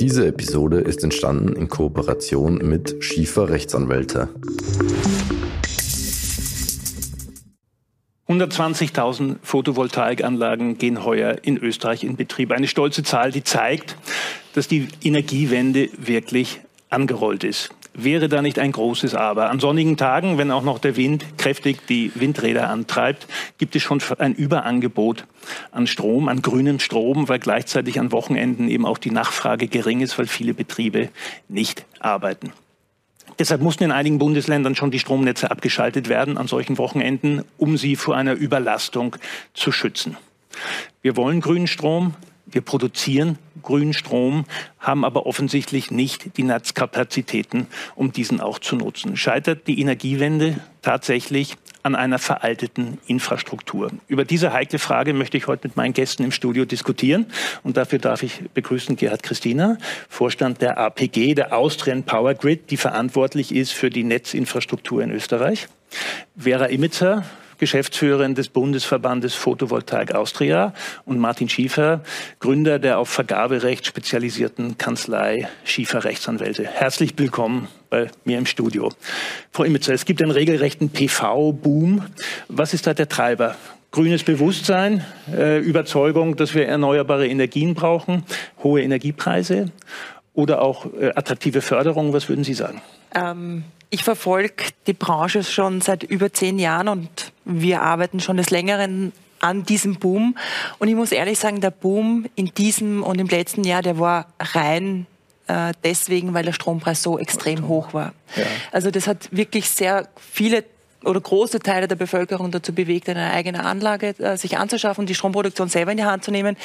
Diese Episode ist entstanden in Kooperation mit Schiefer Rechtsanwälte. 120.000 Photovoltaikanlagen gehen heuer in Österreich in Betrieb. Eine stolze Zahl, die zeigt, dass die Energiewende wirklich angerollt ist. Wäre da nicht ein großes Aber? An sonnigen Tagen, wenn auch noch der Wind kräftig die Windräder antreibt, gibt es schon ein Überangebot an Strom, an grünem Strom, weil gleichzeitig an Wochenenden eben auch die Nachfrage gering ist, weil viele Betriebe nicht arbeiten. Deshalb mussten in einigen Bundesländern schon die Stromnetze abgeschaltet werden an solchen Wochenenden, um sie vor einer Überlastung zu schützen. Wir wollen grünen Strom, wir produzieren grünen Strom, haben aber offensichtlich nicht die Netzkapazitäten, um diesen auch zu nutzen. Scheitert die Energiewende tatsächlich an einer veralteten Infrastruktur? Über diese heikle Frage möchte ich heute mit meinen Gästen im Studio diskutieren. Und dafür darf ich begrüßen Gerhard Christina, Vorstand der APG, der Austrian Power Grid, die verantwortlich ist für die Netzinfrastruktur in Österreich. Vera Imitzer, Geschäftsführerin des Bundesverbandes Photovoltaik Austria und Martin Schiefer, Gründer der auf Vergaberecht spezialisierten Kanzlei Schiefer Rechtsanwälte. Herzlich willkommen bei mir im Studio. Frau Imitzer, es gibt einen regelrechten PV-Boom. Was ist da der Treiber? Grünes Bewusstsein, äh, Überzeugung, dass wir erneuerbare Energien brauchen, hohe Energiepreise oder auch äh, attraktive Förderung. Was würden Sie sagen? Ähm, ich verfolge die Branche schon seit über zehn Jahren und wir arbeiten schon des Längeren an diesem Boom. Und ich muss ehrlich sagen, der Boom in diesem und im letzten Jahr, der war rein äh, deswegen, weil der Strompreis so extrem hoch war. Ja. Also das hat wirklich sehr viele oder große Teile der Bevölkerung dazu bewegt, eine eigene Anlage äh, sich anzuschaffen, die Stromproduktion selber in die Hand zu nehmen,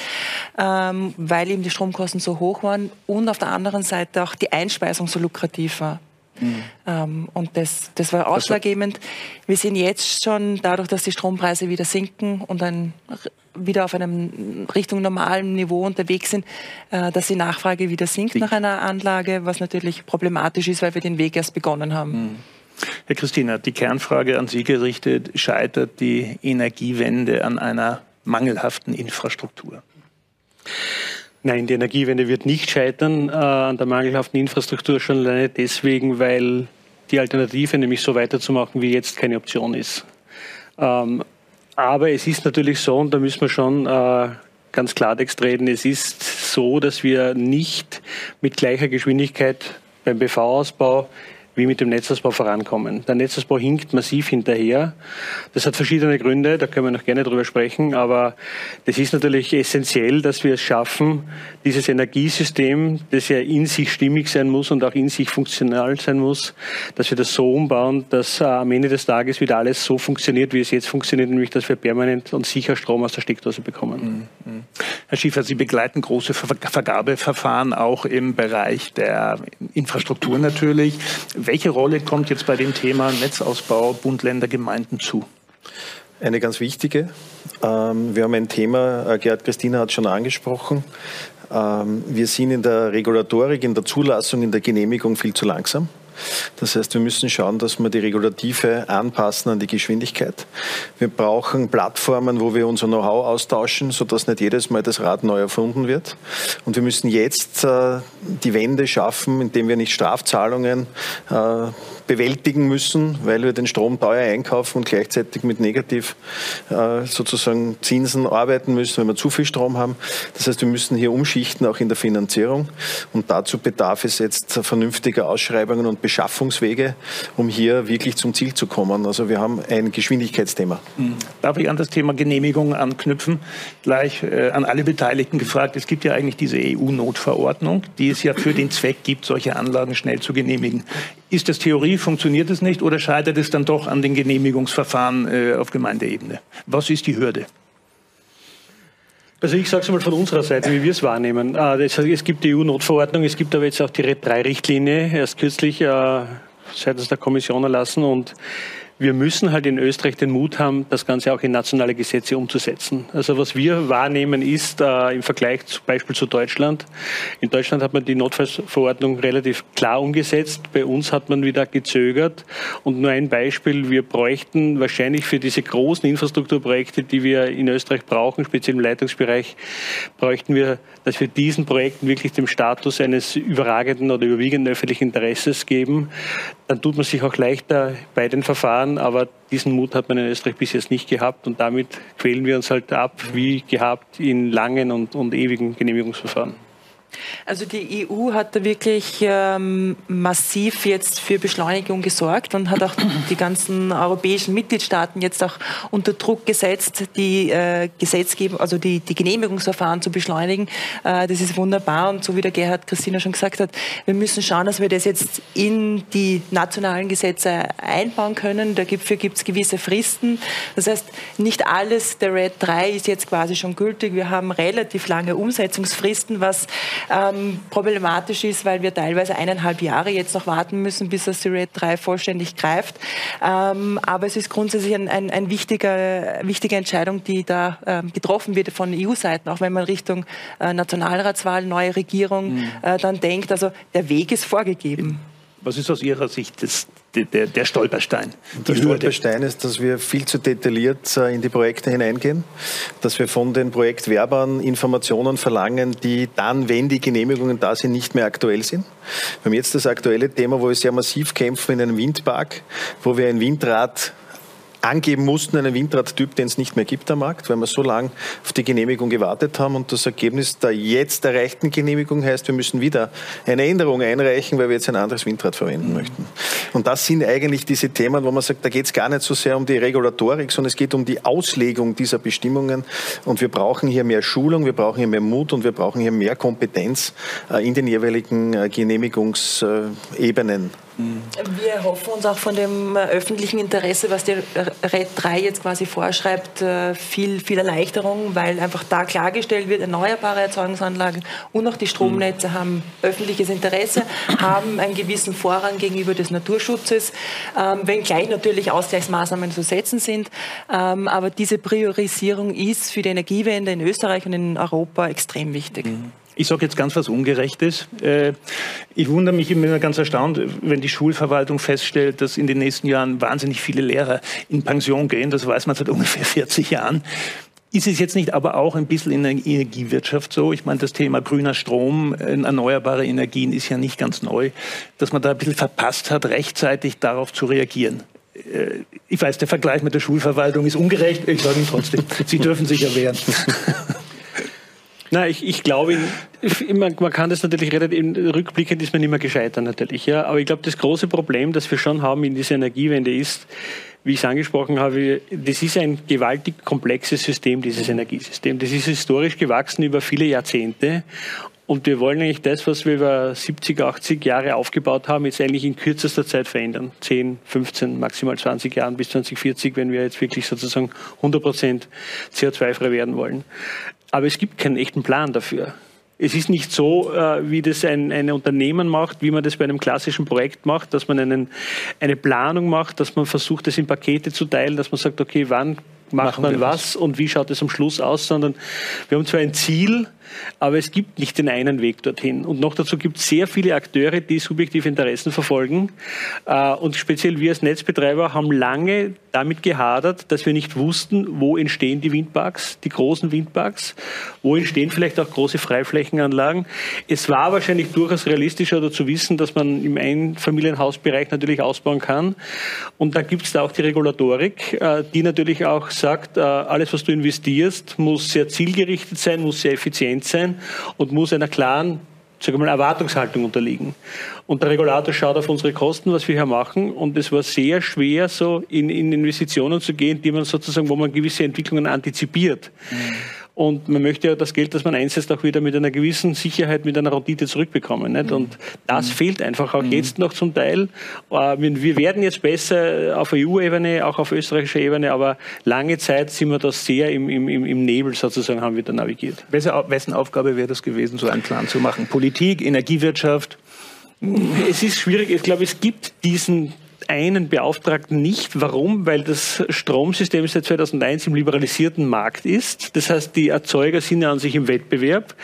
ähm, weil eben die Stromkosten so hoch waren und auf der anderen Seite auch die Einspeisung so lukrativ war. Mhm. Ähm, und das, das war ausschlaggebend. Wir sehen jetzt schon, dadurch, dass die Strompreise wieder sinken und dann wieder auf einem Richtung normalen Niveau unterwegs sind, äh, dass die Nachfrage wieder sinkt nach einer Anlage, was natürlich problematisch ist, weil wir den Weg erst begonnen haben. Mhm. Herr Christina, die Kernfrage an Sie gerichtet, scheitert die Energiewende an einer mangelhaften Infrastruktur? Nein, die Energiewende wird nicht scheitern äh, an der mangelhaften Infrastruktur, schon alleine deswegen, weil die Alternative, nämlich so weiterzumachen wie jetzt, keine Option ist. Ähm, aber es ist natürlich so, und da müssen wir schon äh, ganz klartext reden, es ist so, dass wir nicht mit gleicher Geschwindigkeit beim BV-Ausbau wie mit dem Netzausbau vorankommen. Der Netzausbau hinkt massiv hinterher. Das hat verschiedene Gründe, da können wir noch gerne drüber sprechen, aber das ist natürlich essentiell, dass wir es schaffen, dieses Energiesystem, das ja in sich stimmig sein muss und auch in sich funktional sein muss, dass wir das so umbauen, dass äh, am Ende des Tages wieder alles so funktioniert, wie es jetzt funktioniert, nämlich dass wir permanent und sicher Strom aus der Steckdose bekommen. Mhm. Herr Schiefer, Sie begleiten große Vergabeverfahren auch im Bereich der Infrastruktur natürlich. Welche Rolle kommt jetzt bei dem Thema Netzausbau Bund, Länder, Gemeinden zu? Eine ganz wichtige. Ähm, wir haben ein Thema, äh, Gerhard Christina hat schon angesprochen. Ähm, wir sind in der Regulatorik, in der Zulassung, in der Genehmigung viel zu langsam. Das heißt, wir müssen schauen, dass wir die Regulative anpassen an die Geschwindigkeit. Wir brauchen Plattformen, wo wir unser Know-how austauschen, sodass nicht jedes Mal das Rad neu erfunden wird. Und wir müssen jetzt äh, die Wende schaffen, indem wir nicht Strafzahlungen äh, bewältigen müssen, weil wir den Strom teuer einkaufen und gleichzeitig mit negativ äh, sozusagen Zinsen arbeiten müssen, wenn wir zu viel Strom haben. Das heißt, wir müssen hier umschichten, auch in der Finanzierung. Und dazu bedarf es jetzt vernünftiger Ausschreibungen und Beschaffungswege, um hier wirklich zum Ziel zu kommen. Also wir haben ein Geschwindigkeitsthema. Hm. Darf ich an das Thema Genehmigung anknüpfen? Gleich äh, an alle Beteiligten gefragt. Es gibt ja eigentlich diese EU-Notverordnung, die es ja für den Zweck gibt, solche Anlagen schnell zu genehmigen. Ist das Theorie, funktioniert es nicht oder scheitert es dann doch an den Genehmigungsverfahren äh, auf Gemeindeebene? Was ist die Hürde? Also ich sage es mal von unserer Seite, wie wir es wahrnehmen. Äh, es gibt die EU-Notverordnung, es gibt aber jetzt auch die RED 3-Richtlinie, erst kürzlich äh, seitens der Kommission erlassen und wir müssen halt in Österreich den Mut haben, das Ganze auch in nationale Gesetze umzusetzen. Also was wir wahrnehmen ist äh, im Vergleich zum Beispiel zu Deutschland. In Deutschland hat man die Notfallverordnung relativ klar umgesetzt. Bei uns hat man wieder gezögert. Und nur ein Beispiel, wir bräuchten wahrscheinlich für diese großen Infrastrukturprojekte, die wir in Österreich brauchen, speziell im Leitungsbereich, bräuchten wir, dass wir diesen Projekten wirklich den Status eines überragenden oder überwiegenden öffentlichen Interesses geben. Dann tut man sich auch leichter bei den Verfahren kann, aber diesen Mut hat man in Österreich bis jetzt nicht gehabt und damit quälen wir uns halt ab, wie gehabt, in langen und, und ewigen Genehmigungsverfahren. Also die EU hat da wirklich ähm, massiv jetzt für Beschleunigung gesorgt und hat auch die ganzen europäischen Mitgliedstaaten jetzt auch unter Druck gesetzt, die äh, Gesetzgebung, also die, die Genehmigungsverfahren zu beschleunigen. Äh, das ist wunderbar und so wie der Gerhard Christina schon gesagt hat, wir müssen schauen, dass wir das jetzt in die nationalen Gesetze einbauen können. Dafür gibt es gewisse Fristen. Das heißt, nicht alles der RED 3 ist jetzt quasi schon gültig. Wir haben relativ lange Umsetzungsfristen, was ähm, problematisch ist, weil wir teilweise eineinhalb Jahre jetzt noch warten müssen, bis das Red 3 vollständig greift. Ähm, aber es ist grundsätzlich ein, ein, ein wichtiger, wichtige Entscheidung, die da ähm, getroffen wird von EU-Seiten, auch wenn man Richtung äh, Nationalratswahl, neue Regierung mhm. äh, dann denkt. Also der Weg ist vorgegeben. Was ist aus Ihrer Sicht das, der, der, Stolperstein? Der Stolperstein ist, dass wir viel zu detailliert äh, in die Projekte hineingehen, dass wir von den Projektwerbern Informationen verlangen, die dann, wenn die Genehmigungen da sind, nicht mehr aktuell sind. Wir haben jetzt das aktuelle Thema, wo wir sehr massiv kämpfen in einem Windpark, wo wir ein Windrad angeben mussten, einen Windradtyp, den es nicht mehr gibt am Markt, weil wir so lange auf die Genehmigung gewartet haben. Und das Ergebnis der jetzt erreichten Genehmigung heißt, wir müssen wieder eine Änderung einreichen, weil wir jetzt ein anderes Windrad verwenden möchten. Und das sind eigentlich diese Themen, wo man sagt, da geht es gar nicht so sehr um die Regulatorik, sondern es geht um die Auslegung dieser Bestimmungen. Und wir brauchen hier mehr Schulung, wir brauchen hier mehr Mut und wir brauchen hier mehr Kompetenz äh, in den jeweiligen äh, Genehmigungsebenen. Wir hoffen uns auch von dem äh, öffentlichen Interesse, was die RED 3 jetzt quasi vorschreibt, äh, viel, viel Erleichterung, weil einfach da klargestellt wird, erneuerbare Erzeugungsanlagen und auch die Stromnetze haben öffentliches Interesse, haben einen gewissen Vorrang gegenüber des Naturschutzes, ähm, wenngleich natürlich Ausgleichsmaßnahmen zu setzen sind. Ähm, aber diese Priorisierung ist für die Energiewende in Österreich und in Europa extrem wichtig. Mhm. Ich sage jetzt ganz was Ungerechtes. Äh, ich wundere mich immer ganz erstaunt, wenn die Schulverwaltung feststellt, dass in den nächsten Jahren wahnsinnig viele Lehrer in Pension gehen. Das weiß man seit ungefähr 40 Jahren. Ist es jetzt nicht aber auch ein bisschen in der Energiewirtschaft so? Ich meine, das Thema grüner Strom, äh, erneuerbare Energien ist ja nicht ganz neu, dass man da ein bisschen verpasst hat, rechtzeitig darauf zu reagieren. Äh, ich weiß, der Vergleich mit der Schulverwaltung ist ungerecht. Ich sage Ihnen trotzdem, Sie dürfen sich erwehren. Nein, ich, ich glaube, man, man kann das natürlich relativ, rückblickend ist man immer gescheitert natürlich, ja. Aber ich glaube, das große Problem, das wir schon haben in dieser Energiewende ist, wie ich es angesprochen habe, das ist ein gewaltig komplexes System, dieses Energiesystem. Das ist historisch gewachsen über viele Jahrzehnte. Und wir wollen eigentlich das, was wir über 70, 80 Jahre aufgebaut haben, jetzt eigentlich in kürzester Zeit verändern. 10, 15, maximal 20 Jahren bis 2040, wenn wir jetzt wirklich sozusagen 100 Prozent CO2-frei werden wollen. Aber es gibt keinen echten Plan dafür. Es ist nicht so, äh, wie das ein, ein Unternehmen macht, wie man das bei einem klassischen Projekt macht, dass man einen, eine Planung macht, dass man versucht, das in Pakete zu teilen, dass man sagt, okay, wann macht man was und wie schaut es am Schluss aus, sondern wir haben zwar ein Ziel, aber es gibt nicht den einen Weg dorthin. Und noch dazu gibt es sehr viele Akteure, die subjektive Interessen verfolgen. Äh, und speziell wir als Netzbetreiber haben lange damit gehadert, dass wir nicht wussten, wo entstehen die Windparks, die großen Windparks, wo entstehen vielleicht auch große Freiflächenanlagen. Es war wahrscheinlich durchaus realistischer zu wissen, dass man im Einfamilienhausbereich natürlich ausbauen kann. Und da gibt es da auch die Regulatorik, äh, die natürlich auch sagt, äh, alles, was du investierst, muss sehr zielgerichtet sein, muss sehr effizient transparent sein und muss einer klaren sage mal, Erwartungshaltung unterliegen. Und der Regulator schaut auf unsere Kosten, was wir hier machen. Und es war sehr schwer, so in, in Investitionen zu gehen, die man sozusagen, wo man gewisse Entwicklungen antizipiert. Mhm. Und man möchte ja das Geld, das man einsetzt, auch wieder mit einer gewissen Sicherheit, mit einer Rendite zurückbekommen. Nicht? Und das mhm. fehlt einfach auch mhm. jetzt noch zum Teil. Äh, wir werden jetzt besser auf EU-Ebene, auch auf österreichischer Ebene, aber lange Zeit sind wir da sehr im, im, im Nebel sozusagen, haben wir da navigiert. Wessen Aufgabe wäre das gewesen, so einen Plan zu machen? Politik, Energiewirtschaft? Es ist schwierig. Ich glaube, es gibt diesen einen Beauftragten nicht. Warum? Weil das Stromsystem seit 2001 im liberalisierten Markt ist. Das heißt, die Erzeuger sind ja an sich im Wettbewerb.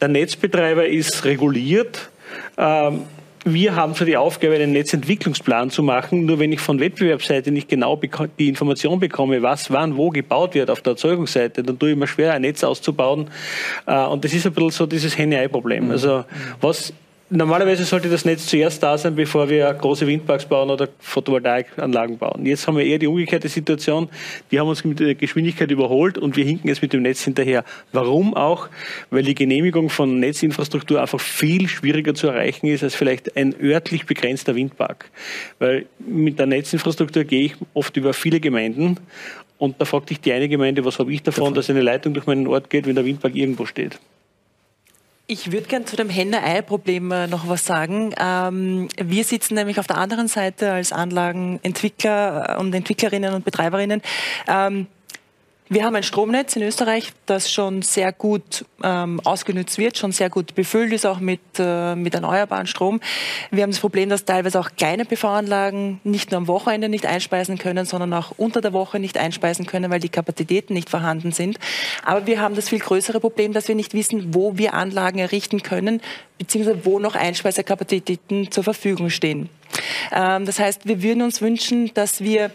Der Netzbetreiber ist reguliert. Ähm, wir haben zwar die Aufgabe, einen Netzentwicklungsplan zu machen, nur wenn ich von Wettbewerbsseite nicht genau die Information bekomme, was wann wo gebaut wird auf der Erzeugungsseite, dann tue ich mir schwer, ein Netz auszubauen. Äh, und das ist ein bisschen so dieses Henne-Ei-Problem. Also was Normalerweise sollte das Netz zuerst da sein, bevor wir große Windparks bauen oder Photovoltaikanlagen bauen. Jetzt haben wir eher die umgekehrte Situation. Die haben uns mit der Geschwindigkeit überholt und wir hinken jetzt mit dem Netz hinterher. Warum auch? Weil die Genehmigung von Netzinfrastruktur einfach viel schwieriger zu erreichen ist als vielleicht ein örtlich begrenzter Windpark. Weil mit der Netzinfrastruktur gehe ich oft über viele Gemeinden und da fragt sich die eine Gemeinde, was habe ich davon, dass eine Leitung durch meinen Ort geht, wenn der Windpark irgendwo steht. Ich würde gerne zu dem Henne-Ei-Problem äh, noch was sagen. Ähm, wir sitzen nämlich auf der anderen Seite als Anlagenentwickler und Entwicklerinnen und Betreiberinnen. Ähm, wir haben ein Stromnetz in Österreich, das schon sehr gut ähm, ausgenutzt wird, schon sehr gut befüllt ist, auch mit, äh, mit erneuerbaren Strom. Wir haben das Problem, dass teilweise auch kleine PV-Anlagen nicht nur am Wochenende nicht einspeisen können, sondern auch unter der Woche nicht einspeisen können, weil die Kapazitäten nicht vorhanden sind. Aber wir haben das viel größere Problem, dass wir nicht wissen, wo wir Anlagen errichten können, beziehungsweise wo noch Einspeiserkapazitäten zur Verfügung stehen. Ähm, das heißt, wir würden uns wünschen, dass wir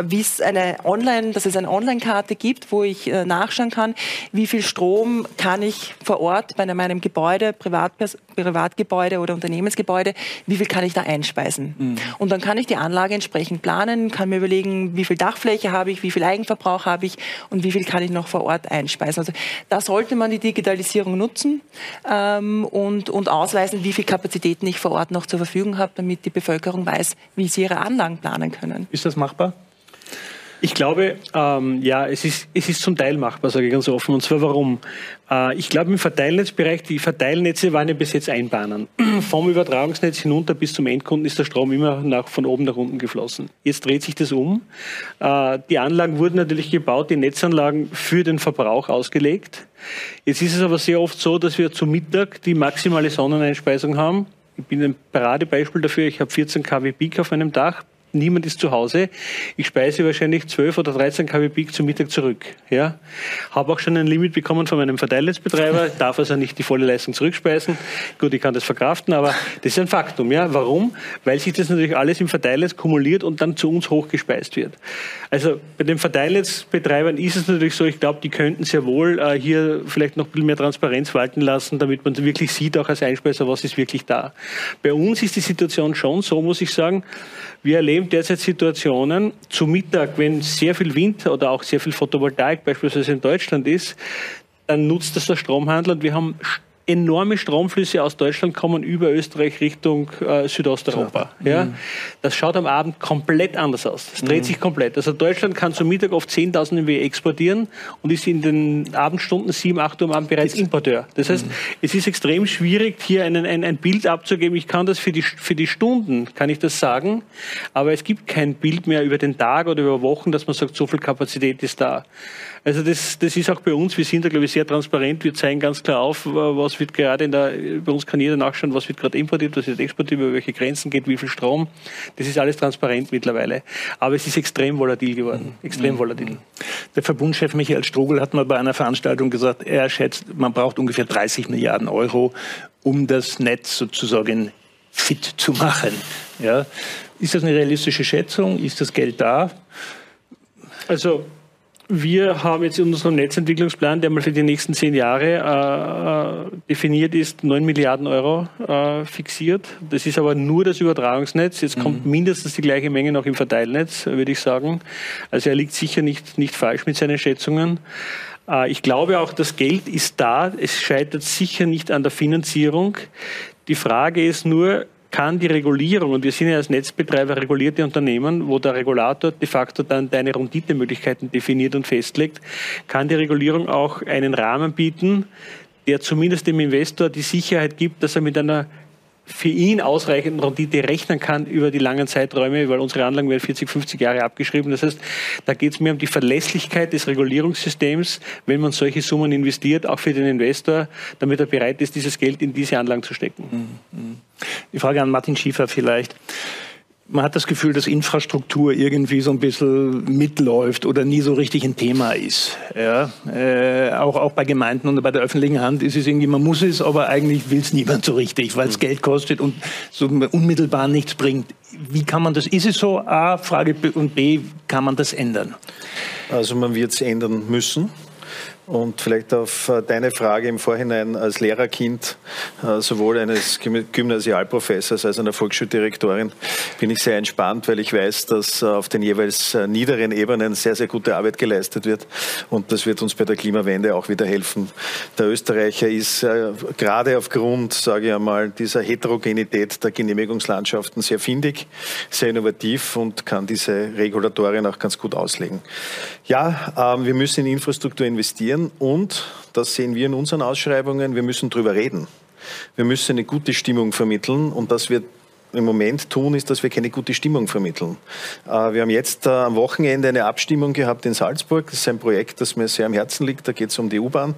wie es eine Online, dass es eine Online-Karte gibt, wo ich äh, nachschauen kann, wie viel Strom kann ich vor Ort bei meinem Gebäude, Privatpers Privatgebäude oder Unternehmensgebäude, wie viel kann ich da einspeisen? Mhm. Und dann kann ich die Anlage entsprechend planen, kann mir überlegen, wie viel Dachfläche habe ich, wie viel Eigenverbrauch habe ich und wie viel kann ich noch vor Ort einspeisen. Also da sollte man die Digitalisierung nutzen ähm, und, und ausweisen, wie viel Kapazitäten ich vor Ort noch zur Verfügung habe, damit die Bevölkerung weiß, wie sie ihre Anlagen planen können. Ist das machbar? Ich glaube, ähm, ja, es ist, es ist zum Teil machbar, sage ich ganz offen. Und zwar warum? Äh, ich glaube, im Verteilnetzbereich, die Verteilnetze waren ja bis jetzt Einbahnen. Vom Übertragungsnetz hinunter bis zum Endkunden ist der Strom immer nach, von oben nach unten geflossen. Jetzt dreht sich das um. Äh, die Anlagen wurden natürlich gebaut, die Netzanlagen für den Verbrauch ausgelegt. Jetzt ist es aber sehr oft so, dass wir zu Mittag die maximale Sonneneinspeisung haben. Ich bin ein Paradebeispiel dafür. Ich habe 14 kW Peak auf meinem Dach niemand ist zu Hause. Ich speise wahrscheinlich 12 oder 13 kW Peak zum Mittag zurück. Ja? Habe auch schon ein Limit bekommen von meinem Verteilnetzbetreiber, darf also nicht die volle Leistung zurückspeisen. Gut, ich kann das verkraften, aber das ist ein Faktum. Ja? Warum? Weil sich das natürlich alles im Verteilnetz kumuliert und dann zu uns hochgespeist wird. Also bei den Verteilnetzbetreibern ist es natürlich so, ich glaube, die könnten sehr wohl äh, hier vielleicht noch ein bisschen mehr Transparenz walten lassen, damit man wirklich sieht, auch als Einspeiser, was ist wirklich da. Bei uns ist die Situation schon so, muss ich sagen, wir erleben derzeit Situationen. Zu Mittag, wenn sehr viel Wind oder auch sehr viel Photovoltaik beispielsweise in Deutschland ist, dann nutzt das der Stromhandel. Und wir haben enorme Stromflüsse aus Deutschland kommen über Österreich Richtung äh, Südosteuropa. Ja. Mhm. Das schaut am Abend komplett anders aus. Es dreht mhm. sich komplett. Also Deutschland kann zum Mittag oft 10.000 MW exportieren und ist in den Abendstunden 7, 8 Uhr am Abend bereits Importeur. Das heißt, mhm. es ist extrem schwierig, hier einen, ein, ein Bild abzugeben. Ich kann das für die, für die Stunden, kann ich das sagen, aber es gibt kein Bild mehr über den Tag oder über Wochen, dass man sagt, so viel Kapazität ist da. Also das, das ist auch bei uns, wir sind da glaube ich sehr transparent, wir zeigen ganz klar auf, was wird gerade in der, bei uns kann jeder nachschauen, was wird gerade importiert, was wird exportiert, über welche Grenzen geht, wie viel Strom. Das ist alles transparent mittlerweile. Aber es ist extrem volatil geworden, mhm. extrem mhm. volatil. Der Verbundschef Michael Strogel hat mal bei einer Veranstaltung gesagt, er schätzt, man braucht ungefähr 30 Milliarden Euro, um das Netz sozusagen fit zu machen. Ja. Ist das eine realistische Schätzung? Ist das Geld da? Also wir haben jetzt in unserem Netzentwicklungsplan, der mal für die nächsten zehn Jahre äh, definiert ist, 9 Milliarden Euro äh, fixiert. Das ist aber nur das Übertragungsnetz. Jetzt mhm. kommt mindestens die gleiche Menge noch im Verteilnetz, würde ich sagen. Also er liegt sicher nicht, nicht falsch mit seinen Schätzungen. Äh, ich glaube auch, das Geld ist da. Es scheitert sicher nicht an der Finanzierung. Die Frage ist nur, kann die Regulierung, und wir sind ja als Netzbetreiber regulierte Unternehmen, wo der Regulator de facto dann deine Renditemöglichkeiten definiert und festlegt, kann die Regulierung auch einen Rahmen bieten, der zumindest dem Investor die Sicherheit gibt, dass er mit einer für ihn ausreichenden Rendite rechnen kann über die langen Zeiträume, weil unsere Anlagen werden 40, 50 Jahre abgeschrieben. Das heißt, da geht es mir um die Verlässlichkeit des Regulierungssystems, wenn man solche Summen investiert, auch für den Investor, damit er bereit ist, dieses Geld in diese Anlagen zu stecken. Die Frage an Martin Schiefer vielleicht man hat das Gefühl, dass Infrastruktur irgendwie so ein bisschen mitläuft oder nie so richtig ein Thema ist. Ja, äh, auch, auch bei Gemeinden und bei der öffentlichen Hand ist es irgendwie, man muss es, aber eigentlich will es niemand so richtig, weil es mhm. Geld kostet und so unmittelbar nichts bringt. Wie kann man das, ist es so? A, Frage B und B, kann man das ändern? Also man wird es ändern müssen. Und vielleicht auf äh, deine Frage im Vorhinein als Lehrerkind, äh, sowohl eines Gymnasialprofessors als einer Volksschuldirektorin, bin ich sehr entspannt, weil ich weiß, dass äh, auf den jeweils niederen Ebenen sehr, sehr gute Arbeit geleistet wird. Und das wird uns bei der Klimawende auch wieder helfen. Der Österreicher ist gerade aufgrund, sage ich einmal, dieser Heterogenität der Genehmigungslandschaften sehr findig, sehr innovativ und kann diese Regulatorien auch ganz gut auslegen. Ja, ähm, wir müssen in Infrastruktur investieren und, das sehen wir in unseren Ausschreibungen, wir müssen darüber reden. Wir müssen eine gute Stimmung vermitteln und das wir im Moment tun, ist, dass wir keine gute Stimmung vermitteln. Äh, wir haben jetzt äh, am Wochenende eine Abstimmung gehabt in Salzburg. Das ist ein Projekt, das mir sehr am Herzen liegt. Da geht es um die U-Bahn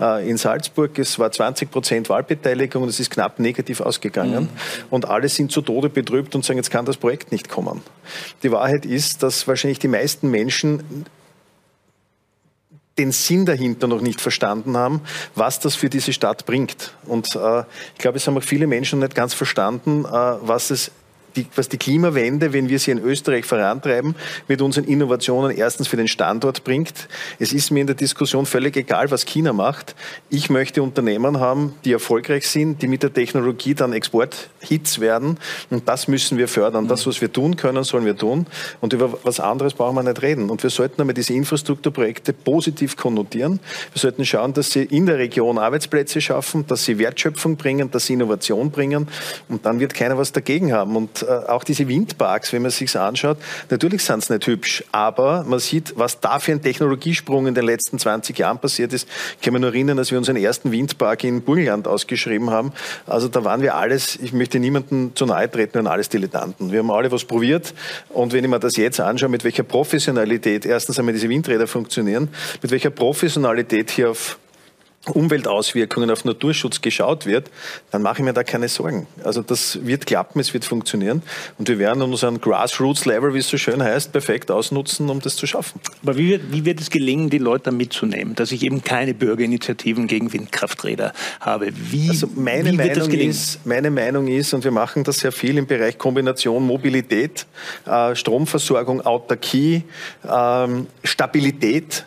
äh, in Salzburg. Es war 20 Prozent Wahlbeteiligung und es ist knapp negativ ausgegangen. Mhm. Und alle sind zu Tode betrübt und sagen, jetzt kann das Projekt nicht kommen. Die Wahrheit ist, dass wahrscheinlich die meisten Menschen den Sinn dahinter noch nicht verstanden haben, was das für diese Stadt bringt. Und äh, ich glaube, es haben auch viele Menschen nicht ganz verstanden, äh, was es die, was die Klimawende, wenn wir sie in Österreich vorantreiben, mit unseren Innovationen erstens für den Standort bringt. Es ist mir in der Diskussion völlig egal, was China macht. Ich möchte Unternehmen haben, die erfolgreich sind, die mit der Technologie dann Exporthits werden. Und das müssen wir fördern. Das, was wir tun können, sollen wir tun. Und über was anderes brauchen wir nicht reden. Und wir sollten einmal diese Infrastrukturprojekte positiv konnotieren. Wir sollten schauen, dass sie in der Region Arbeitsplätze schaffen, dass sie Wertschöpfung bringen, dass sie Innovation bringen. Und dann wird keiner was dagegen haben. Und auch diese Windparks, wenn man sich anschaut, natürlich sind es nicht hübsch, aber man sieht, was da für ein Technologiesprung in den letzten 20 Jahren passiert ist. Ich kann mich noch erinnern, als wir unseren ersten Windpark in Burgenland ausgeschrieben haben. Also da waren wir alles, ich möchte niemandem zu nahe treten, und alles Dilettanten. Wir haben alle was probiert und wenn ich mir das jetzt anschaue, mit welcher Professionalität erstens einmal diese Windräder funktionieren, mit welcher Professionalität hier auf Umweltauswirkungen auf Naturschutz geschaut wird, dann mache ich mir da keine Sorgen. Also das wird klappen, es wird funktionieren und wir werden unseren Grassroots-Level, wie es so schön heißt, perfekt ausnutzen, um das zu schaffen. Aber wie wird, wie wird es gelingen, die Leute mitzunehmen, dass ich eben keine Bürgerinitiativen gegen Windkrafträder habe? Wie, also meine wie gelingen? Ist, meine Meinung ist, und wir machen das sehr viel im Bereich Kombination Mobilität, äh, Stromversorgung, Autarkie, äh, Stabilität,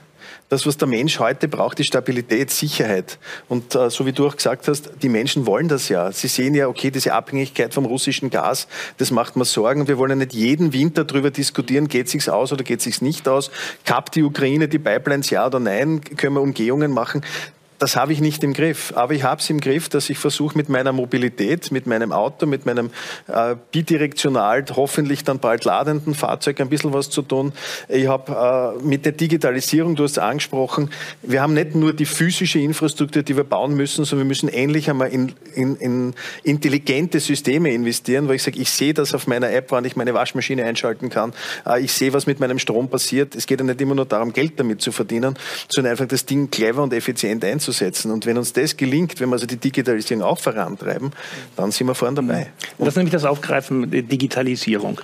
das, was der Mensch heute braucht, ist Stabilität, Sicherheit. Und äh, so wie du auch gesagt hast, die Menschen wollen das ja. Sie sehen ja, okay, diese Abhängigkeit vom russischen Gas, das macht mir Sorgen. Wir wollen ja nicht jeden Winter darüber diskutieren, geht sich's aus oder geht sich's nicht aus. Kappt die Ukraine die Pipelines, ja oder nein? Können wir Umgehungen machen? Das habe ich nicht im Griff. Aber ich habe es im Griff, dass ich versuche mit meiner Mobilität, mit meinem Auto, mit meinem äh, bidirektional, hoffentlich dann bald ladenden Fahrzeug ein bisschen was zu tun. Ich habe äh, mit der Digitalisierung, du hast es angesprochen, wir haben nicht nur die physische Infrastruktur, die wir bauen müssen, sondern wir müssen endlich einmal in, in, in intelligente Systeme investieren, weil ich sage, ich sehe das auf meiner App, wann ich meine Waschmaschine einschalten kann. Äh, ich sehe, was mit meinem Strom passiert. Es geht ja nicht immer nur darum, Geld damit zu verdienen, sondern einfach das Ding clever und effizient einzusetzen einzusetzen. Und wenn uns das gelingt, wenn wir also die Digitalisierung auch vorantreiben, dann sind wir vorne dabei. Und das nämlich das Aufgreifen der Digitalisierung.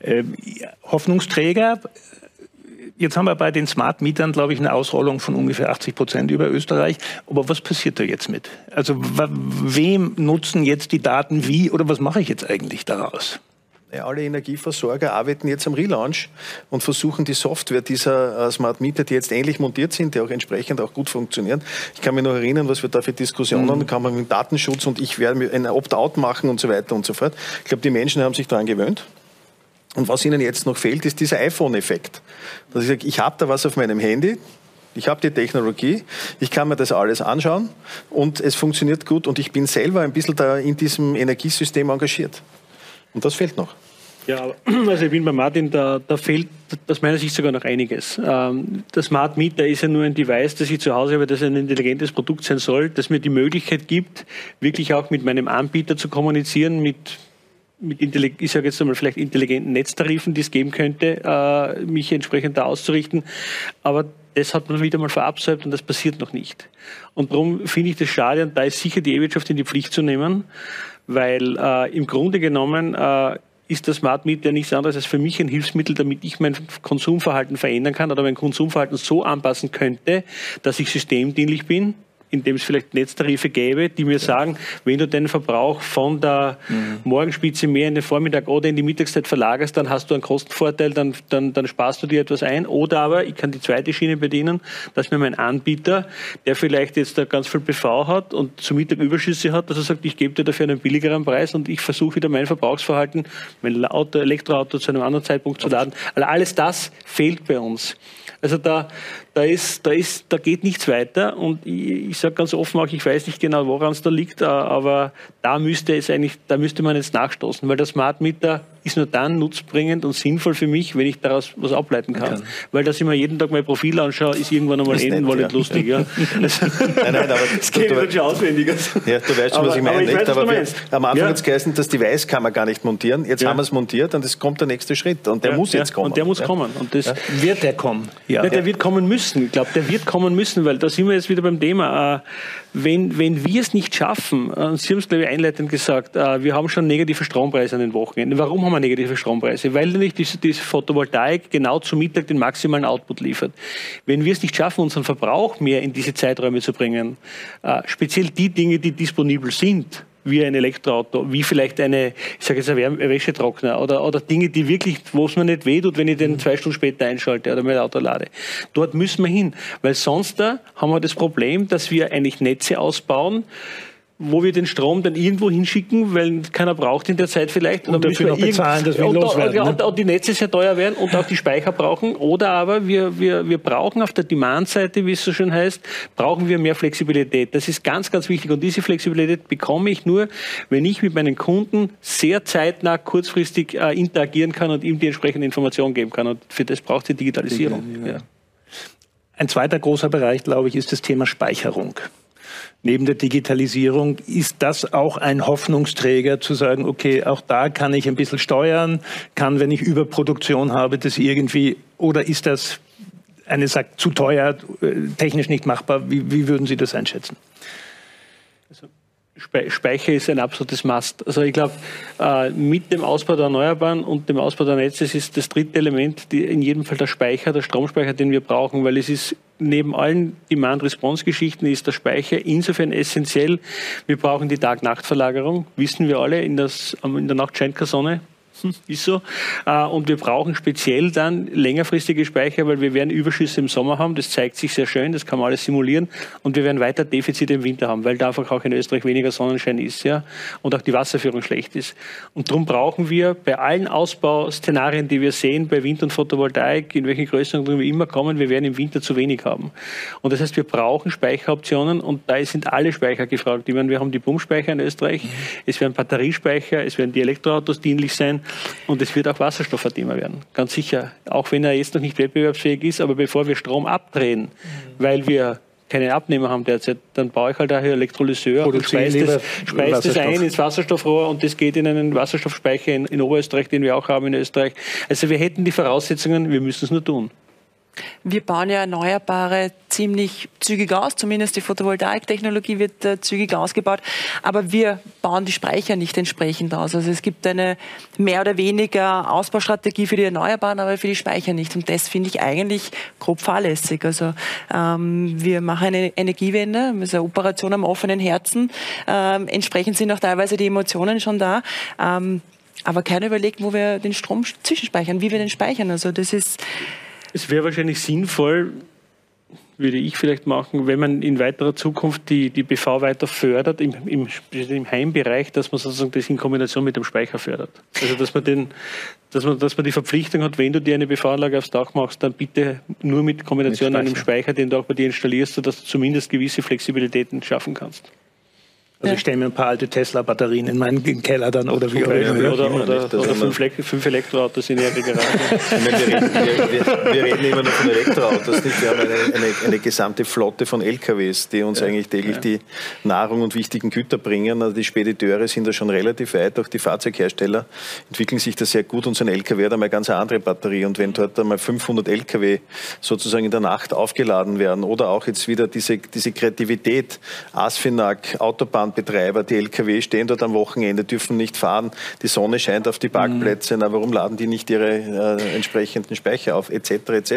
Äh, Hoffnungsträger, Jetzt haben wir bei den Smart Mietern, glaube ich, eine Ausrollung von ungefähr 80 Prozent über Österreich. Aber was passiert da jetzt mit? Also wem nutzen jetzt die Daten wie oder was mache ich jetzt eigentlich daraus? Alle Energieversorger arbeiten jetzt am Relaunch und versuchen die Software dieser äh, Smart Meter, die jetzt ähnlich montiert sind, die auch entsprechend auch gut funktionieren. Ich kann mich noch erinnern, was wir da für Diskussionen, mhm. kann man mit Datenschutz und ich werde ein Opt-out machen und so weiter und so fort. Ich glaube, die Menschen haben sich daran gewöhnt. Und was ihnen jetzt noch fehlt, ist dieser iPhone-Effekt. Dass ich sage, ich habe da was auf meinem Handy, ich habe die Technologie, ich kann mir das alles anschauen und es funktioniert gut und ich bin selber ein bisschen da in diesem Energiesystem engagiert. Und das fehlt noch. Ja, also ich bin bei Martin, da, da fehlt aus meiner Sicht sogar noch einiges. Ähm, der Smart Meter ist ja nur ein Device, das ich zu Hause habe, das ein intelligentes Produkt sein soll, das mir die Möglichkeit gibt, wirklich auch mit meinem Anbieter zu kommunizieren, mit mit ich sage jetzt einmal vielleicht intelligenten Netztarifen, die es geben könnte, äh, mich entsprechend da auszurichten. Aber das hat man wieder mal verabsäumt und das passiert noch nicht. Und darum finde ich das schade und da ist sicher die E-Wirtschaft in die Pflicht zu nehmen, weil äh, im Grunde genommen äh, ist der Smart Meter nichts anderes als für mich ein Hilfsmittel, damit ich mein Konsumverhalten verändern kann oder mein Konsumverhalten so anpassen könnte, dass ich systemdienlich bin indem es vielleicht Netztarife gäbe, die mir sagen, wenn du deinen Verbrauch von der mhm. Morgenspitze mehr in den Vormittag oder in die Mittagszeit verlagerst, dann hast du einen Kostenvorteil, dann, dann, dann sparst du dir etwas ein. Oder aber ich kann die zweite Schiene bedienen, dass mir mein Anbieter, der vielleicht jetzt da ganz viel PV hat und zum Mittag Überschüsse hat, dass er sagt, ich gebe dir dafür einen billigeren Preis und ich versuche wieder mein Verbrauchsverhalten, mein Auto, Elektroauto zu einem anderen Zeitpunkt zu laden. Also alles das fehlt bei uns. Also da, da, ist, da, ist, da geht nichts weiter und ich, ich sage ganz offen auch, ich weiß nicht genau, woran es da liegt, aber da müsste es eigentlich, da müsste man jetzt nachstoßen, weil der Smart Meter ist nur dann nutzbringend und sinnvoll für mich, wenn ich daraus was ableiten kann. Okay. Weil dass ich mir jeden Tag mein Profil anschaue, ist irgendwann einmal enden wollen ja. lustig. Ja. Also, nein, nein, aber das geht du, schon auswendig. Ja, du weißt schon, was ich meine. Aber, ich weiß, aber wir, am Anfang ja. hat es geheißen, dass die Weiß kann man gar nicht montieren. Jetzt ja. haben wir es montiert und es kommt der nächste Schritt. Und der ja, muss jetzt kommen. Und der muss kommen. Und das wird der kommen. Ja. der wird kommen müssen. Ich glaube, der wird kommen müssen, weil da sind wir jetzt wieder beim Thema. Äh, wenn, wenn wir es nicht schaffen, äh, Sie haben es, glaube ich, einleitend gesagt, äh, wir haben schon negative Strompreise an den Wochenenden. Warum haben wir negative Strompreise? Weil nämlich diese, diese Photovoltaik genau zu Mittag den maximalen Output liefert. Wenn wir es nicht schaffen, unseren Verbrauch mehr in diese Zeiträume zu bringen, äh, speziell die Dinge, die disponibel sind, wie ein Elektroauto, wie vielleicht eine, ich sage jetzt ein Wäschetrockner oder, oder Dinge, die wirklich, wo es mir nicht wehtut, wenn ich den zwei Stunden später einschalte oder mein Auto lade. Dort müssen wir hin, weil sonst da haben wir das Problem, dass wir eigentlich Netze ausbauen, wo wir den Strom dann irgendwo hinschicken, weil keiner braucht in der Zeit vielleicht. Und, und dafür noch bezahlen, dass wir und, loswerden. Und, ne? und, die Netze sehr teuer werden und auch die Speicher brauchen. Oder aber wir, wir, wir brauchen auf der Demand-Seite, wie es so schön heißt, brauchen wir mehr Flexibilität. Das ist ganz, ganz wichtig. Und diese Flexibilität bekomme ich nur, wenn ich mit meinen Kunden sehr zeitnah, kurzfristig äh, interagieren kann und ihm die entsprechende Information geben kann. Und für das braucht die Digitalisierung. Ja. Ein zweiter großer Bereich, glaube ich, ist das Thema Speicherung neben der Digitalisierung, ist das auch ein Hoffnungsträger zu sagen, okay, auch da kann ich ein bisschen steuern, kann, wenn ich Überproduktion habe, das irgendwie, oder ist das eine sagt zu teuer, äh, technisch nicht machbar? Wie, wie würden Sie das einschätzen? Speicher ist ein absolutes Must. Also ich glaube, äh, mit dem Ausbau der Erneuerbaren und dem Ausbau der Netze ist das dritte Element die, in jedem Fall der Speicher, der Stromspeicher, den wir brauchen, weil es ist neben allen Demand-Response-Geschichten ist der Speicher insofern essentiell. Wir brauchen die Tag-Nacht-Verlagerung, wissen wir alle, in, das, in der Nacht scheint keine Sonne, ist so. Äh, und wir brauchen speziell dann längerfristige Speicher, weil wir werden Überschüsse im Sommer haben. Das zeigt sich sehr schön, das kann man alles simulieren. Und wir werden weiter Defizite im Winter haben, weil da einfach auch in Österreich weniger Sonnenschein ist, ja. Und auch die Wasserführung schlecht ist. Und darum brauchen wir bei allen Ausbauszenarien, die wir sehen, bei Wind und Photovoltaik, in welchen Größenordnungen wir immer kommen, wir werden im Winter zu wenig haben. Und das heißt, wir brauchen Speicheroptionen und da sind alle Speicher gefragt. Ich meine, wir haben die Pumpspeicher in Österreich, mhm. es werden Batteriespeicher, es werden die Elektroautos dienlich sein. Und es wird auch Wasserstoff ein Thema werden, ganz sicher. Auch wenn er jetzt noch nicht wettbewerbsfähig ist, aber bevor wir Strom abdrehen, mhm. weil wir keine Abnehmer haben derzeit, dann baue ich halt daher Elektrolyseur und speise das, speise das ein ins Wasserstoffrohr und das geht in einen Wasserstoffspeicher in, in Oberösterreich, den wir auch haben in Österreich. Also wir hätten die Voraussetzungen, wir müssen es nur tun. Wir bauen ja Erneuerbare ziemlich zügig aus, zumindest die Photovoltaiktechnologie wird äh, zügig ausgebaut, aber wir bauen die Speicher nicht entsprechend aus. Also es gibt eine mehr oder weniger Ausbaustrategie für die Erneuerbaren, aber für die Speicher nicht. Und das finde ich eigentlich grob fahrlässig. Also ähm, wir machen eine Energiewende, ist eine Operation am offenen Herzen. Ähm, entsprechend sind auch teilweise die Emotionen schon da. Ähm, aber keiner überlegt, wo wir den Strom zwischenspeichern, wie wir den speichern. Also das ist es wäre wahrscheinlich sinnvoll, würde ich vielleicht machen, wenn man in weiterer Zukunft die, die BV weiter fördert, im, im, im Heimbereich, dass man sozusagen das in Kombination mit dem Speicher fördert. Also dass man, den, dass man, dass man die Verpflichtung hat, wenn du dir eine BV-Anlage aufs Dach machst, dann bitte nur mit Kombination mit einem Speicher, den du auch bei dir installierst, sodass du zumindest gewisse Flexibilitäten schaffen kannst. Also ja. ich stelle mir ein paar alte Tesla-Batterien in meinen Keller dann oder wie auch immer. Oder, oder, oder fünf, fünf, Elektroautos in ihrer Garage. wir, reden, wir, wir, reden immer nur von Elektroautos. Nicht? Wir haben eine, eine, eine, gesamte Flotte von LKWs, die uns ja. eigentlich täglich ja. die Nahrung und wichtigen Güter bringen. Also die Spediteure sind da schon relativ weit. Auch die Fahrzeughersteller entwickeln sich da sehr gut. Und so ein LKW hat einmal ganz eine andere Batterie. Und wenn dort einmal 500 LKW sozusagen in der Nacht aufgeladen werden oder auch jetzt wieder diese, diese Kreativität, Asfinag, Autobahn, Autobahnbetreiber, die LKW stehen dort am Wochenende, dürfen nicht fahren, die Sonne scheint auf die Parkplätze, mhm. na, warum laden die nicht ihre äh, entsprechenden Speicher auf, etc. etc.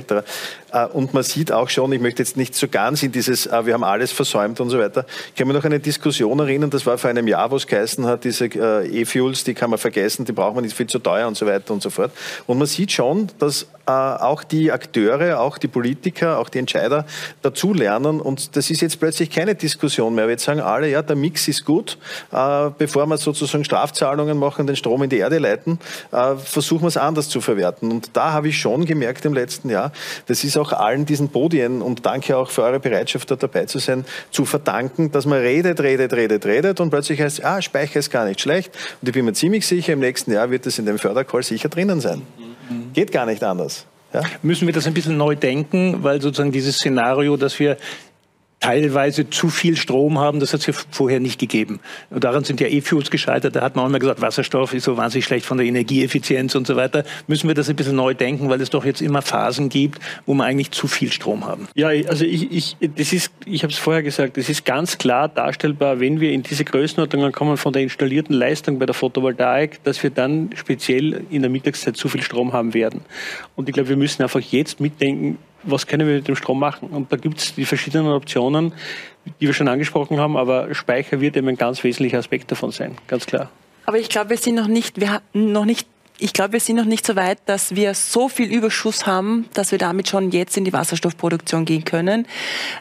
Äh, und man sieht auch schon, ich möchte jetzt nicht so ganz in dieses, äh, wir haben alles versäumt und so weiter. Ich kann mich noch eine Diskussion erinnern, das war vor einem Jahr, wo es geheißen hat, diese äh, E-Fuels, die kann man vergessen, die braucht man nicht viel zu teuer und so weiter und so fort. Und man sieht schon, dass äh, auch die Akteure, auch die Politiker, auch die Entscheider dazulernen. Und das ist jetzt plötzlich keine Diskussion mehr. Wir jetzt sagen alle, ja, der Mix ist gut. Äh, bevor wir sozusagen Strafzahlungen machen, den Strom in die Erde leiten, äh, versuchen wir es anders zu verwerten. Und da habe ich schon gemerkt im letzten Jahr, das ist auch allen diesen Podien und danke auch für eure Bereitschaft, da dabei zu sein, zu verdanken, dass man redet, redet, redet, redet und plötzlich heißt, ah, Speicher ist gar nicht schlecht. Und ich bin mir ziemlich sicher, im nächsten Jahr wird es in dem Fördercall sicher drinnen sein. Geht gar nicht anders. Ja? Müssen wir das ein bisschen neu denken, weil sozusagen dieses Szenario, dass wir teilweise zu viel Strom haben, das hat es ja vorher nicht gegeben. Und daran sind ja E-Fuels gescheitert. Da hat man auch immer gesagt, Wasserstoff ist so wahnsinnig schlecht von der Energieeffizienz und so weiter. Müssen wir das ein bisschen neu denken, weil es doch jetzt immer Phasen gibt, wo wir eigentlich zu viel Strom haben. Ja, also ich, ich, das ist, ich habe es vorher gesagt, es ist ganz klar darstellbar, wenn wir in diese Größenordnungen kommen von der installierten Leistung bei der Photovoltaik, dass wir dann speziell in der Mittagszeit zu viel Strom haben werden. Und ich glaube, wir müssen einfach jetzt mitdenken, was können wir mit dem Strom machen? Und da gibt es die verschiedenen Optionen, die wir schon angesprochen haben, aber Speicher wird eben ein ganz wesentlicher Aspekt davon sein, ganz klar. Aber ich glaube, wir sind noch nicht, wir haben noch nicht ich glaube, wir sind noch nicht so weit, dass wir so viel Überschuss haben, dass wir damit schon jetzt in die Wasserstoffproduktion gehen können.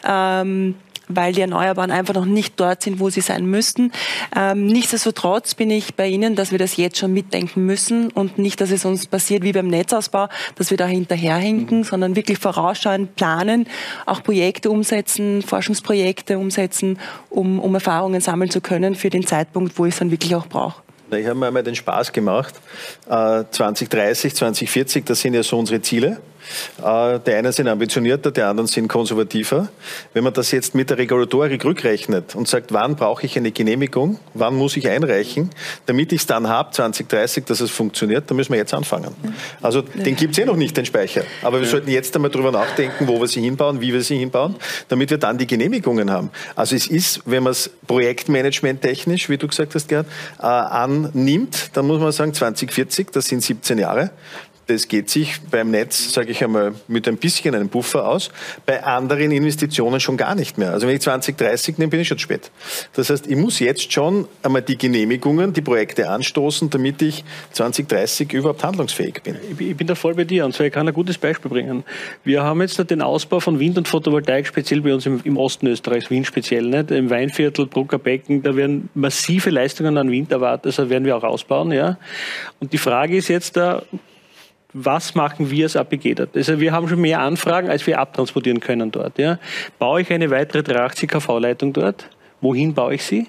Ähm, weil die Erneuerbaren einfach noch nicht dort sind, wo sie sein müssten. Ähm, nichtsdestotrotz bin ich bei Ihnen, dass wir das jetzt schon mitdenken müssen und nicht, dass es uns passiert wie beim Netzausbau, dass wir da hinterherhinken, mhm. sondern wirklich vorausschauend planen, auch Projekte umsetzen, Forschungsprojekte umsetzen, um, um Erfahrungen sammeln zu können für den Zeitpunkt, wo ich es dann wirklich auch brauche. Ich habe mir einmal den Spaß gemacht. 2030, äh, 2040, das sind ja so unsere Ziele. Äh, die einen sind ambitionierter, die anderen sind konservativer. Wenn man das jetzt mit der Regulatorik rückrechnet und sagt, wann brauche ich eine Genehmigung, wann muss ich einreichen, damit ich es dann habe, 2030, dass es funktioniert, dann müssen wir jetzt anfangen. Also den gibt es eh noch nicht, den Speicher. Aber wir ja. sollten jetzt einmal darüber nachdenken, wo wir sie hinbauen, wie wir sie hinbauen, damit wir dann die Genehmigungen haben. Also es ist, wenn man es Projektmanagement technisch, wie du gesagt hast, Gerd, äh, annimmt, dann muss man sagen, 2040, das sind 17 Jahre. Das geht sich beim Netz, sage ich einmal, mit ein bisschen einem Puffer aus. Bei anderen Investitionen schon gar nicht mehr. Also wenn ich 2030 nehme, bin ich schon spät. Das heißt, ich muss jetzt schon einmal die Genehmigungen, die Projekte anstoßen, damit ich 2030 überhaupt handlungsfähig bin. Ich bin da voll bei dir. Und zwar, ich kann ein gutes Beispiel bringen. Wir haben jetzt den Ausbau von Wind- und Photovoltaik, speziell bei uns im, Osten Österreichs, Wien speziell, nicht? im Weinviertel, Bruckerbecken, da werden massive Leistungen an Wind erwartet, also werden wir auch ausbauen. Ja? Und die Frage ist jetzt da, was machen wir als APG dort? Also wir haben schon mehr Anfragen, als wir abtransportieren können dort. Ja. Baue ich eine weitere 380 kV-Leitung dort? Wohin baue ich sie?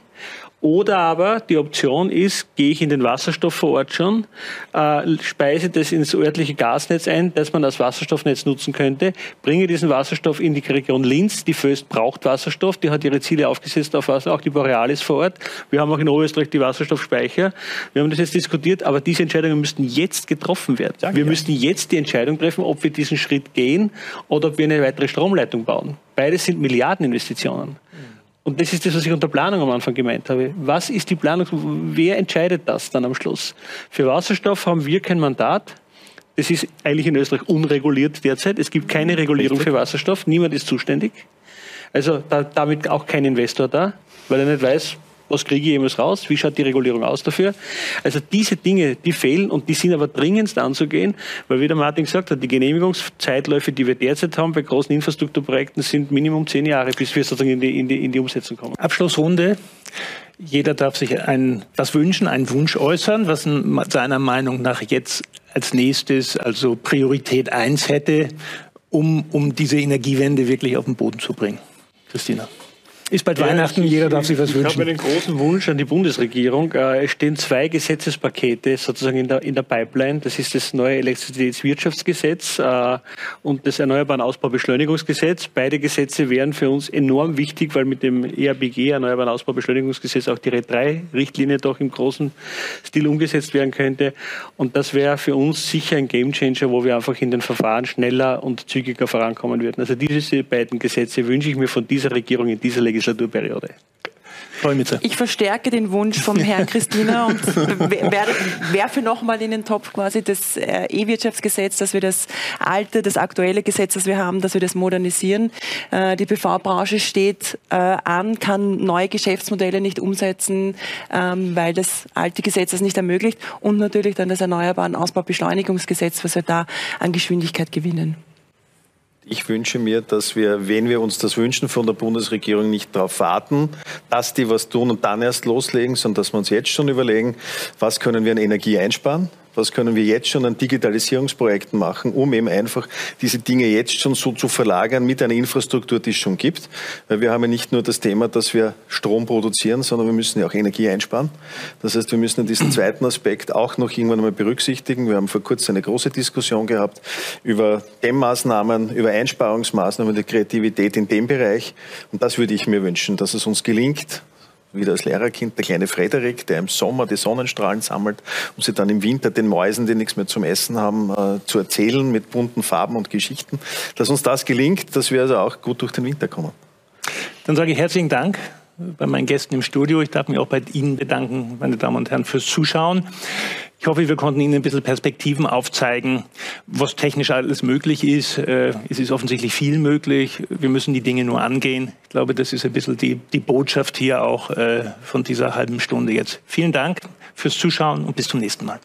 Oder aber die Option ist, gehe ich in den Wasserstoff vor Ort schon, äh, speise das ins örtliche Gasnetz ein, das man als Wasserstoffnetz nutzen könnte, bringe diesen Wasserstoff in die Region Linz. Die Föst braucht Wasserstoff, die hat ihre Ziele aufgesetzt auf Wasser, auch die Borealis vor Ort. Wir haben auch in Oberösterreich die Wasserstoffspeicher. Wir haben das jetzt diskutiert, aber diese Entscheidungen müssten jetzt getroffen werden. Danke, wir müssten jetzt die Entscheidung treffen, ob wir diesen Schritt gehen oder ob wir eine weitere Stromleitung bauen. Beides sind Milliardeninvestitionen. Und das ist das, was ich unter Planung am Anfang gemeint habe. Was ist die Planung? Wer entscheidet das dann am Schluss? Für Wasserstoff haben wir kein Mandat. Das ist eigentlich in Österreich unreguliert derzeit. Es gibt keine Regulierung für Wasserstoff. Niemand ist zuständig. Also da, damit auch kein Investor da, weil er nicht weiß, was kriege ich jemals raus, wie schaut die Regulierung aus dafür. Also diese Dinge, die fehlen und die sind aber dringendst anzugehen, weil wie der Martin gesagt hat, die Genehmigungszeitläufe, die wir derzeit haben bei großen Infrastrukturprojekten, sind Minimum zehn Jahre, bis wir sozusagen in die, in die, in die Umsetzung kommen. Abschlussrunde. Jeder darf sich ein, was wünschen, einen Wunsch äußern, was seiner Meinung nach jetzt als nächstes, also Priorität eins hätte, um, um diese Energiewende wirklich auf den Boden zu bringen. Christina. Ist bald ja, Weihnachten, ich, jeder darf sich was wünschen. Ich habe einen großen Wunsch an die Bundesregierung. Äh, es stehen zwei Gesetzespakete sozusagen in der, in der Pipeline. Das ist das neue Elektrizitätswirtschaftsgesetz äh, und das Erneuerbaren Ausbaubeschleunigungsgesetz. Beide Gesetze wären für uns enorm wichtig, weil mit dem ERBG, Erneuerbaren Ausbaubeschleunigungsgesetz, auch die RED 3-Richtlinie doch im großen Stil umgesetzt werden könnte. Und das wäre für uns sicher ein Gamechanger, wo wir einfach in den Verfahren schneller und zügiger vorankommen würden. Also diese beiden Gesetze wünsche ich mir von dieser Regierung in dieser Legislatur Legislaturperiode. Ich verstärke den Wunsch vom Herrn Christina und werfe nochmal in den Topf quasi das äh, E-Wirtschaftsgesetz, dass wir das alte, das aktuelle Gesetz, das wir haben, dass wir das modernisieren. Äh, die PV-Branche steht äh, an, kann neue Geschäftsmodelle nicht umsetzen, ähm, weil das alte Gesetz das nicht ermöglicht und natürlich dann das Erneuerbaren Ausbaubeschleunigungsgesetz, was wir da an Geschwindigkeit gewinnen. Ich wünsche mir, dass wir, wenn wir uns das wünschen von der Bundesregierung, nicht darauf warten, dass die was tun und dann erst loslegen, sondern dass wir uns jetzt schon überlegen, was können wir an Energie einsparen, was können wir jetzt schon an Digitalisierungsprojekten machen, um eben einfach diese Dinge jetzt schon so zu verlagern mit einer Infrastruktur, die es schon gibt. Weil wir haben ja nicht nur das Thema, dass wir Strom produzieren, sondern wir müssen ja auch Energie einsparen. Das heißt, wir müssen diesen zweiten Aspekt auch noch irgendwann einmal berücksichtigen. Wir haben vor kurzem eine große Diskussion gehabt über Dämmmaßnahmen, über Einsparungsmaßnahmen, die Kreativität in dem Bereich. Und das würde ich mir wünschen, dass es uns gelingt, wieder als Lehrerkind, der kleine Frederik, der im Sommer die Sonnenstrahlen sammelt, um sie dann im Winter den Mäusen, die nichts mehr zum Essen haben, äh, zu erzählen mit bunten Farben und Geschichten. Dass uns das gelingt, dass wir also auch gut durch den Winter kommen. Dann sage ich herzlichen Dank bei meinen Gästen im Studio. Ich darf mich auch bei Ihnen bedanken, meine Damen und Herren, fürs Zuschauen. Ich hoffe, wir konnten Ihnen ein bisschen Perspektiven aufzeigen, was technisch alles möglich ist. Äh, es ist offensichtlich viel möglich. Wir müssen die Dinge nur angehen. Ich glaube, das ist ein bisschen die, die Botschaft hier auch äh, von dieser halben Stunde jetzt. Vielen Dank fürs Zuschauen und bis zum nächsten Mal.